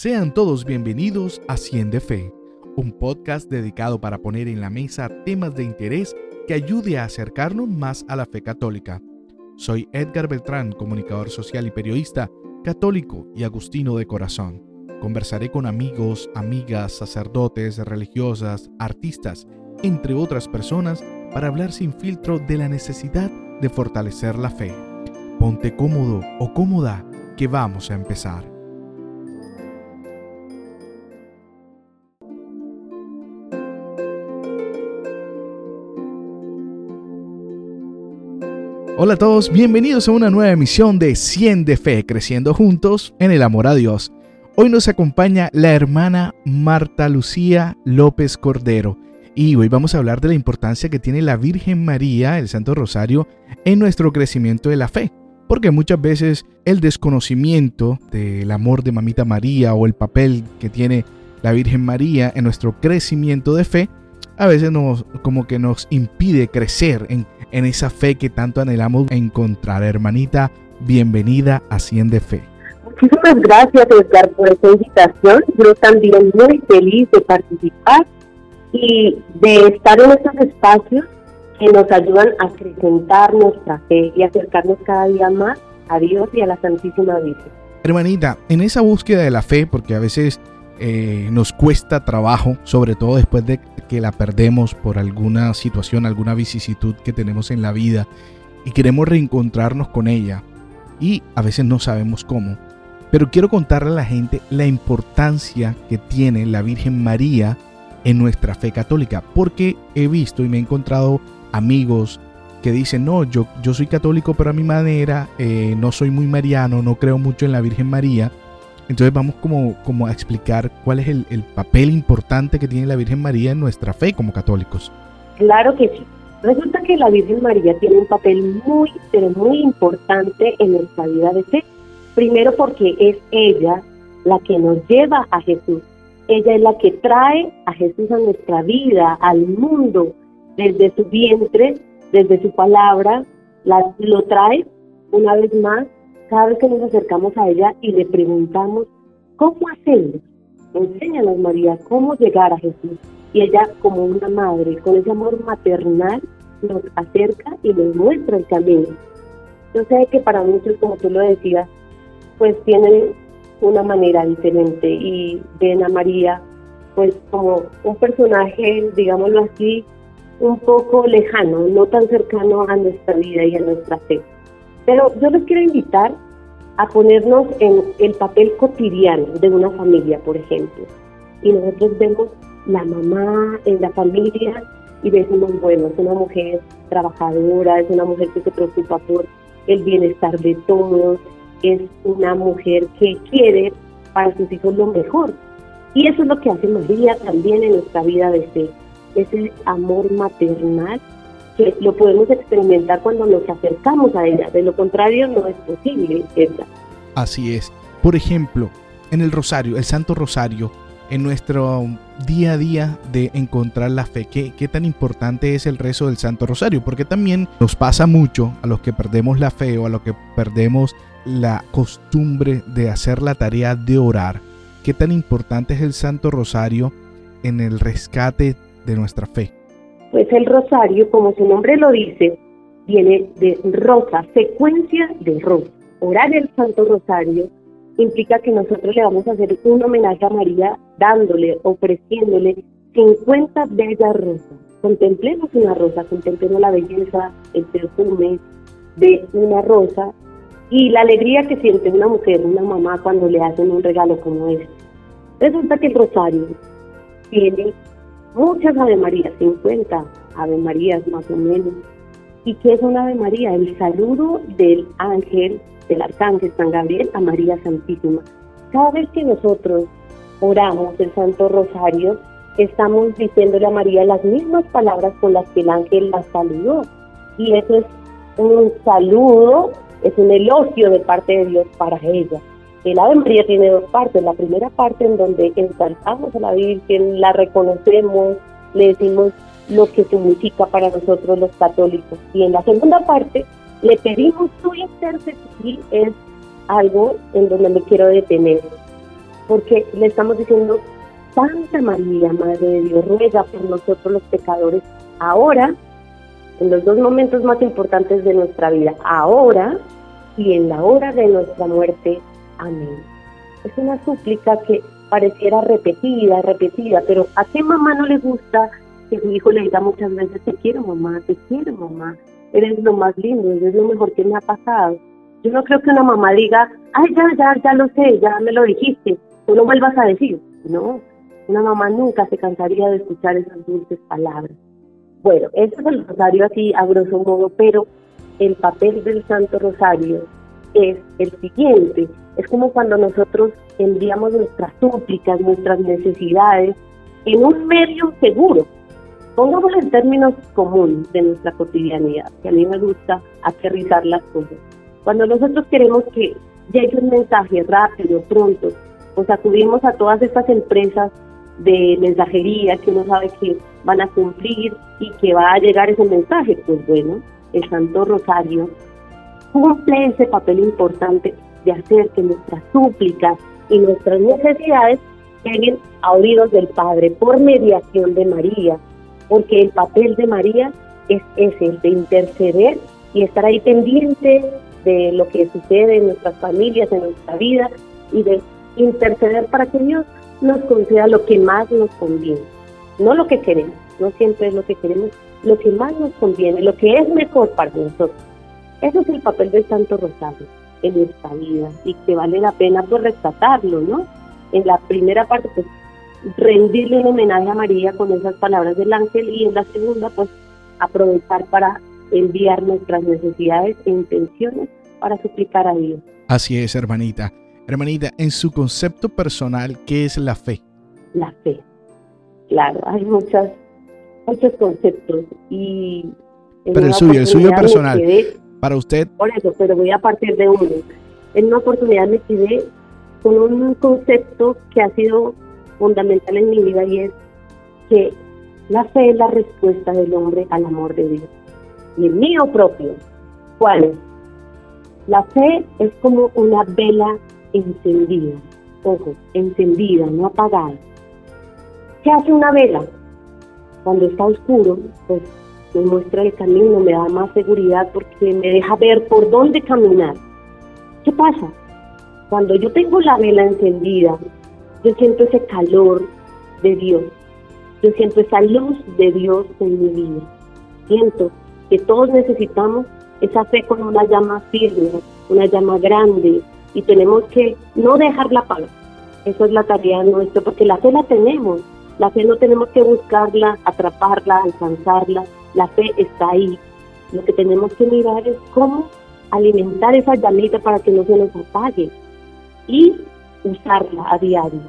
Sean todos bienvenidos a Cien de Fe, un podcast dedicado para poner en la mesa temas de interés que ayude a acercarnos más a la fe católica. Soy Edgar Beltrán, comunicador social y periodista, católico y agustino de corazón. Conversaré con amigos, amigas, sacerdotes, religiosas, artistas, entre otras personas, para hablar sin filtro de la necesidad de fortalecer la fe. Ponte cómodo o cómoda, que vamos a empezar. Hola a todos, bienvenidos a una nueva emisión de 100 de Fe, creciendo juntos en el amor a Dios. Hoy nos acompaña la hermana Marta Lucía López Cordero y hoy vamos a hablar de la importancia que tiene la Virgen María, el Santo Rosario, en nuestro crecimiento de la fe. Porque muchas veces el desconocimiento del amor de Mamita María o el papel que tiene la Virgen María en nuestro crecimiento de fe, a veces nos como que nos impide crecer en en esa fe que tanto anhelamos encontrar. Hermanita, bienvenida a Cien de Fe. Muchísimas gracias, Edgar, por esta invitación. Yo también muy feliz de participar y de estar en estos espacios que nos ayudan a acrecentar nuestra fe y acercarnos cada día más a Dios y a la Santísima Virgen. Hermanita, en esa búsqueda de la fe, porque a veces eh, nos cuesta trabajo, sobre todo después de que la perdemos por alguna situación, alguna vicisitud que tenemos en la vida y queremos reencontrarnos con ella y a veces no sabemos cómo. Pero quiero contarle a la gente la importancia que tiene la Virgen María en nuestra fe católica, porque he visto y me he encontrado amigos que dicen, no, yo, yo soy católico pero a mi manera, eh, no soy muy mariano, no creo mucho en la Virgen María, entonces vamos como, como a explicar cuál es el, el, papel importante que tiene la Virgen María en nuestra fe como católicos. Claro que sí. Resulta que la Virgen María tiene un papel muy, pero muy importante en nuestra vida de fe. Primero porque es ella la que nos lleva a Jesús. Ella es la que trae a Jesús a nuestra vida, al mundo, desde su vientre, desde su palabra, la, lo trae una vez más cada vez que nos acercamos a ella y le preguntamos, ¿cómo hacerlo? Enséñanos, María, cómo llegar a Jesús. Y ella, como una madre, con ese amor maternal, nos acerca y nos muestra el camino. Yo sé que para muchos, como tú lo decías, pues tienen una manera diferente y ven a María pues como un personaje, digámoslo así, un poco lejano, no tan cercano a nuestra vida y a nuestra fe. Pero yo les quiero invitar a ponernos en el papel cotidiano de una familia, por ejemplo. Y nosotros vemos la mamá en la familia y decimos, bueno, es una mujer trabajadora, es una mujer que se preocupa por el bienestar de todos, es una mujer que quiere para sus hijos lo mejor. Y eso es lo que hace María también en nuestra vida de fe, ese amor maternal que lo podemos experimentar cuando nos acercamos a ella. De lo contrario, no es posible, ¿verdad? Así es. Por ejemplo, en el rosario, el Santo Rosario, en nuestro día a día de encontrar la fe. ¿Qué, ¿Qué, tan importante es el rezo del Santo Rosario? Porque también nos pasa mucho a los que perdemos la fe o a los que perdemos la costumbre de hacer la tarea de orar. ¿Qué tan importante es el Santo Rosario en el rescate de nuestra fe? Pues el rosario, como su nombre lo dice, viene de rosa, secuencia de rosa. Orar el Santo Rosario implica que nosotros le vamos a hacer un homenaje a María dándole, ofreciéndole 50 bellas rosas. Contemplemos una rosa, contemplemos la belleza, el perfume de una rosa y la alegría que siente una mujer, una mamá cuando le hacen un regalo como este. Resulta que el rosario tiene muchas Ave Marías, 50 Ave Marías más o menos. ¿Y qué es una Ave María? El saludo del ángel, del arcángel San Gabriel a María Santísima. Cada vez que nosotros oramos el Santo Rosario, estamos diciéndole a María las mismas palabras con las que el ángel la saludó. Y eso es un saludo, es un elogio de parte de Dios para ella. El Ave María tiene dos partes. La primera parte en donde ensalzamos a la Virgen, la reconocemos, le decimos lo que significa para nosotros los católicos. Y en la segunda parte le pedimos su intercesión es algo en donde me quiero detener. porque le estamos diciendo, Santa María, Madre de Dios, ruega por nosotros los pecadores, ahora, en los dos momentos más importantes de nuestra vida, ahora y en la hora de nuestra muerte. Amén. Es una súplica que pareciera repetida, repetida, pero ¿a qué mamá no le gusta que su hijo le diga muchas veces, te quiero mamá, te quiero mamá, eres lo más lindo, eres lo mejor que me ha pasado? Yo no creo que una mamá diga, ay, ya, ya, ya lo sé, ya me lo dijiste, tú no vuelvas a decir. No, una mamá nunca se cansaría de escuchar esas dulces palabras. Bueno, eso es el rosario así a grosso modo, pero el papel del Santo Rosario es el siguiente. Es como cuando nosotros enviamos nuestras súplicas, nuestras necesidades en un medio seguro. Pongámoslo en términos comunes de nuestra cotidianidad, que a mí me gusta aterrizar las cosas. Cuando nosotros queremos que llegue un mensaje rápido, pronto, pues acudimos a todas estas empresas de mensajería que uno sabe que van a cumplir y que va a llegar ese mensaje. Pues bueno, el Santo Rosario cumple ese papel importante de hacer que nuestras súplicas y nuestras necesidades lleguen a oídos del Padre por mediación de María, porque el papel de María es ese, de interceder y estar ahí pendiente de lo que sucede en nuestras familias, en nuestra vida y de interceder para que Dios nos conceda lo que más nos conviene, no lo que queremos, no siempre es lo que queremos, lo que más nos conviene, lo que es mejor para nosotros. Ese es el papel del Santo Rosario en nuestra vida y que vale la pena pues rescatarlo, ¿no? En la primera parte pues rendirle un homenaje a María con esas palabras del ángel y en la segunda pues aprovechar para enviar nuestras necesidades e intenciones para suplicar a Dios. Así es, hermanita. Hermanita, en su concepto personal, ¿qué es la fe? La fe. Claro, hay muchas, muchos conceptos y... Pero el suyo, el suyo personal. Para usted. Por eso, pero voy a partir de uno. En una oportunidad me quedé con un concepto que ha sido fundamental en mi vida y es que la fe es la respuesta del hombre al amor de Dios. Y el mío propio, ¿cuál? La fe es como una vela encendida, ojo, encendida, no apagada. ¿Qué hace una vela? Cuando está oscuro, pues me muestra el camino, me da más seguridad porque me deja ver por dónde caminar. ¿Qué pasa? Cuando yo tengo la vela encendida, yo siento ese calor de Dios, yo siento esa luz de Dios en mi vida. Siento que todos necesitamos esa fe con una llama firme, una llama grande, y tenemos que no dejarla apagar. Eso es la tarea nuestra, porque la fe la tenemos. La fe no tenemos que buscarla, atraparla, alcanzarla. La fe está ahí. Lo que tenemos que mirar es cómo alimentar esa llamita para que no se nos apague y usarla a diario.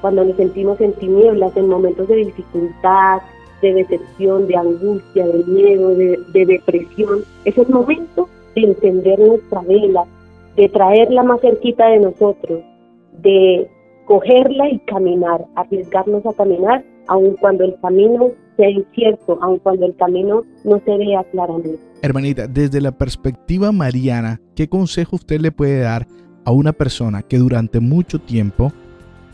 Cuando nos sentimos en tinieblas, en momentos de dificultad, de decepción, de angustia, de miedo, de, de depresión, es el momento de encender nuestra vela, de traerla más cerquita de nosotros, de cogerla y caminar, arriesgarnos a caminar, aun cuando el camino sea incierto, aun cuando el camino no se vea claramente. Hermanita, desde la perspectiva mariana, ¿qué consejo usted le puede dar a una persona que durante mucho tiempo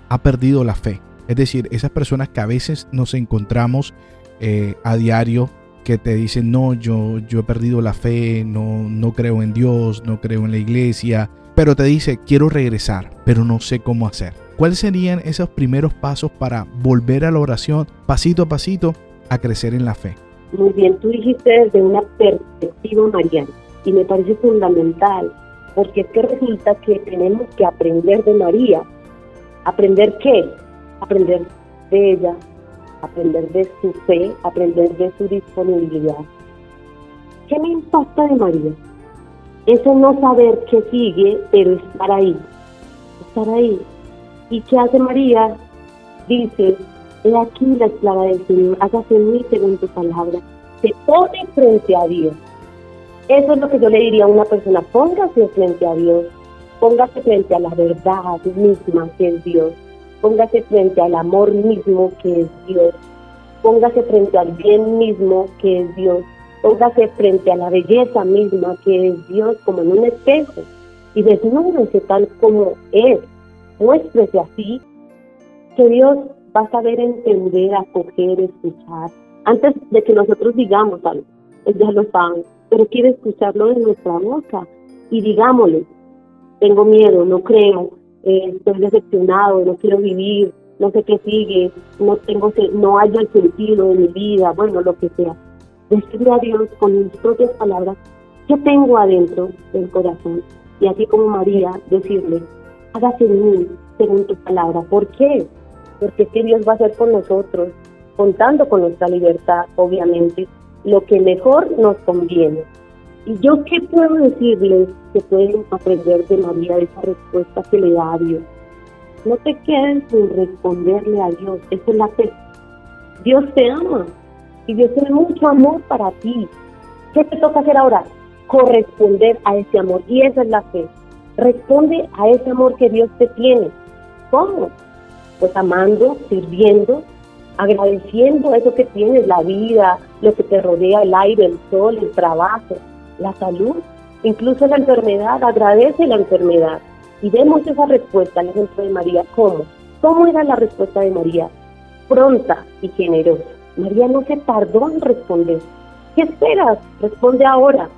ha perdido la fe? Es decir, esas personas que a veces nos encontramos eh, a diario que te dicen, no, yo, yo he perdido la fe, no, no creo en Dios, no creo en la iglesia, pero te dice, quiero regresar, pero no sé cómo hacer. ¿Cuáles serían esos primeros pasos para volver a la oración, pasito a pasito, a crecer en la fe? Muy bien, tú dijiste desde una perspectiva mariana y me parece fundamental, porque es que resulta que tenemos que aprender de María. ¿Aprender qué? Aprender de ella, aprender de su fe, aprender de su disponibilidad. ¿Qué me impacta de María? Eso no saber qué sigue, pero estar ahí, estar ahí. ¿Y qué hace María? Dice, he aquí la esclava del Señor, hágase en mí según tu palabra. Se pone frente a Dios. Eso es lo que yo le diría a una persona, póngase frente a Dios, póngase frente a la verdad misma que es Dios póngase frente al amor mismo que es Dios, póngase frente al bien mismo que es Dios, póngase frente a la belleza misma que es Dios como en un espejo y desnúdese tal como es. muéstrese así, que Dios va a saber entender, acoger, escuchar. Antes de que nosotros digamos algo, ya lo sabe, pero quiere escucharlo de nuestra boca y digámosle, tengo miedo, no creo, eh, estoy decepcionado, no quiero vivir, no sé qué sigue, no tengo no hay el sentido de mi vida, bueno, lo que sea. Decirle a Dios con mis propias palabras qué tengo adentro del corazón. Y así como María, decirle, hágase en mí según tu palabra. ¿Por qué? Porque es Dios va a hacer con nosotros, contando con nuestra libertad, obviamente, lo que mejor nos conviene. ¿Y yo qué puedo decirles que pueden aprender de María esa respuesta que le da a Dios? No te quedes sin responderle a Dios, eso es la fe. Dios te ama y Dios tiene mucho amor para ti. ¿Qué te toca hacer ahora? Corresponder a ese amor y esa es la fe. Responde a ese amor que Dios te tiene. ¿Cómo? Pues amando, sirviendo, agradeciendo eso que tienes, la vida, lo que te rodea, el aire, el sol, el trabajo, la salud, incluso la enfermedad, agradece la enfermedad. Y vemos esa respuesta al ejemplo de María. ¿Cómo? ¿Cómo era la respuesta de María? Pronta y generosa. María no se tardó en responder. ¿Qué esperas? Responde ahora.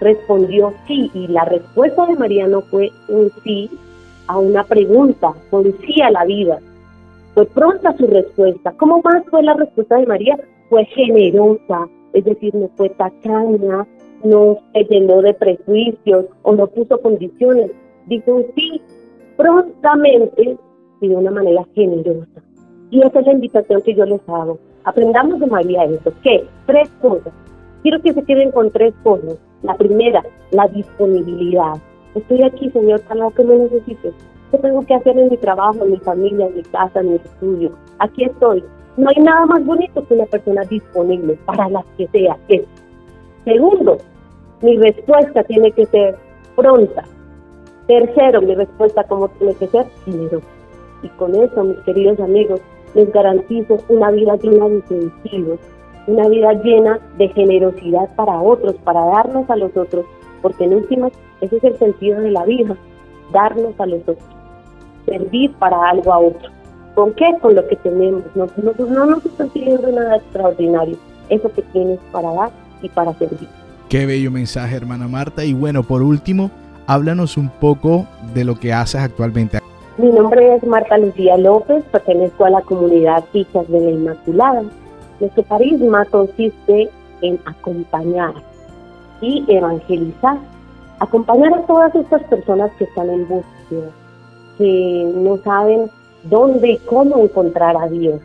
Respondió sí, y la respuesta de María no fue un sí a una pregunta, fue un sí a la vida. Fue pronta su respuesta. ¿Cómo más fue la respuesta de María? Fue generosa, es decir, no fue tacaña, no se llenó de prejuicios o no puso condiciones. Dijo sí prontamente y de una manera generosa. Y esa es la invitación que yo les hago. Aprendamos de María eso. ¿Qué? Tres cosas. Quiero que se queden con tres cosas. La primera, la disponibilidad. Estoy aquí, Señor, para lo que me necesites. ¿Qué tengo que hacer en mi trabajo, en mi familia, en mi casa, en mi estudio? Aquí estoy. No hay nada más bonito que una persona disponible para las que sea. Segundo, mi respuesta tiene que ser pronta. Tercero, mi respuesta como tiene que ser dinero. Y con eso, mis queridos amigos, les garantizo una vida llena de sentidos, una vida llena de generosidad para otros, para darnos a los otros, porque en últimas ese es el sentido de la vida, darnos a los otros, servir para algo a otro. ¿Con qué? Con lo que tenemos. No, no, no nos están pidiendo nada extraordinario, eso que tienes para dar y para servir. Qué bello mensaje, hermana Marta. Y bueno, por último, háblanos un poco de lo que haces actualmente. Mi nombre es Marta Lucía López, pertenezco a la comunidad Hijas de la Inmaculada. Nuestro carisma consiste en acompañar y evangelizar. Acompañar a todas estas personas que están en búsqueda, que no saben dónde y cómo encontrar a Dios.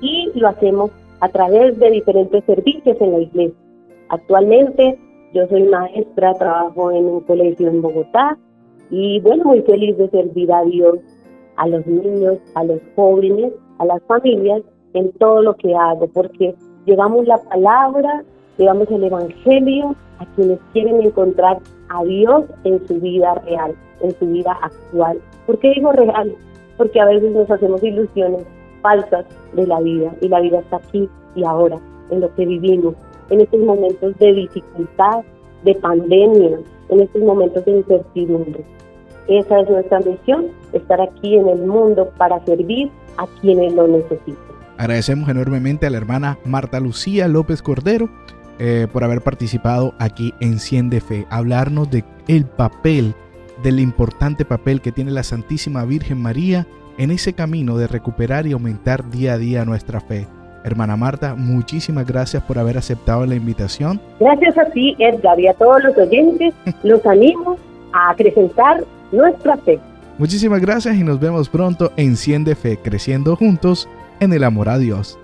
Y lo hacemos a través de diferentes servicios en la iglesia. Actualmente yo soy maestra, trabajo en un colegio en Bogotá y bueno, muy feliz de servir a Dios, a los niños, a los jóvenes, a las familias en todo lo que hago, porque llevamos la palabra, llevamos el Evangelio a quienes quieren encontrar a Dios en su vida real, en su vida actual. ¿Por qué digo real? Porque a veces nos hacemos ilusiones falsas de la vida y la vida está aquí y ahora, en lo que vivimos en estos momentos de dificultad, de pandemia, en estos momentos de incertidumbre. Esa es nuestra misión, estar aquí en el mundo para servir a quienes lo necesitan. Agradecemos enormemente a la hermana Marta Lucía López Cordero eh, por haber participado aquí en Cien de Fe, hablarnos de el papel, del importante papel que tiene la Santísima Virgen María en ese camino de recuperar y aumentar día a día nuestra fe. Hermana Marta, muchísimas gracias por haber aceptado la invitación. Gracias a ti, Edgar, y a todos los oyentes. Los animo a acrecentar nuestra fe. Muchísimas gracias y nos vemos pronto en Cien de Fe, creciendo juntos en el amor a Dios.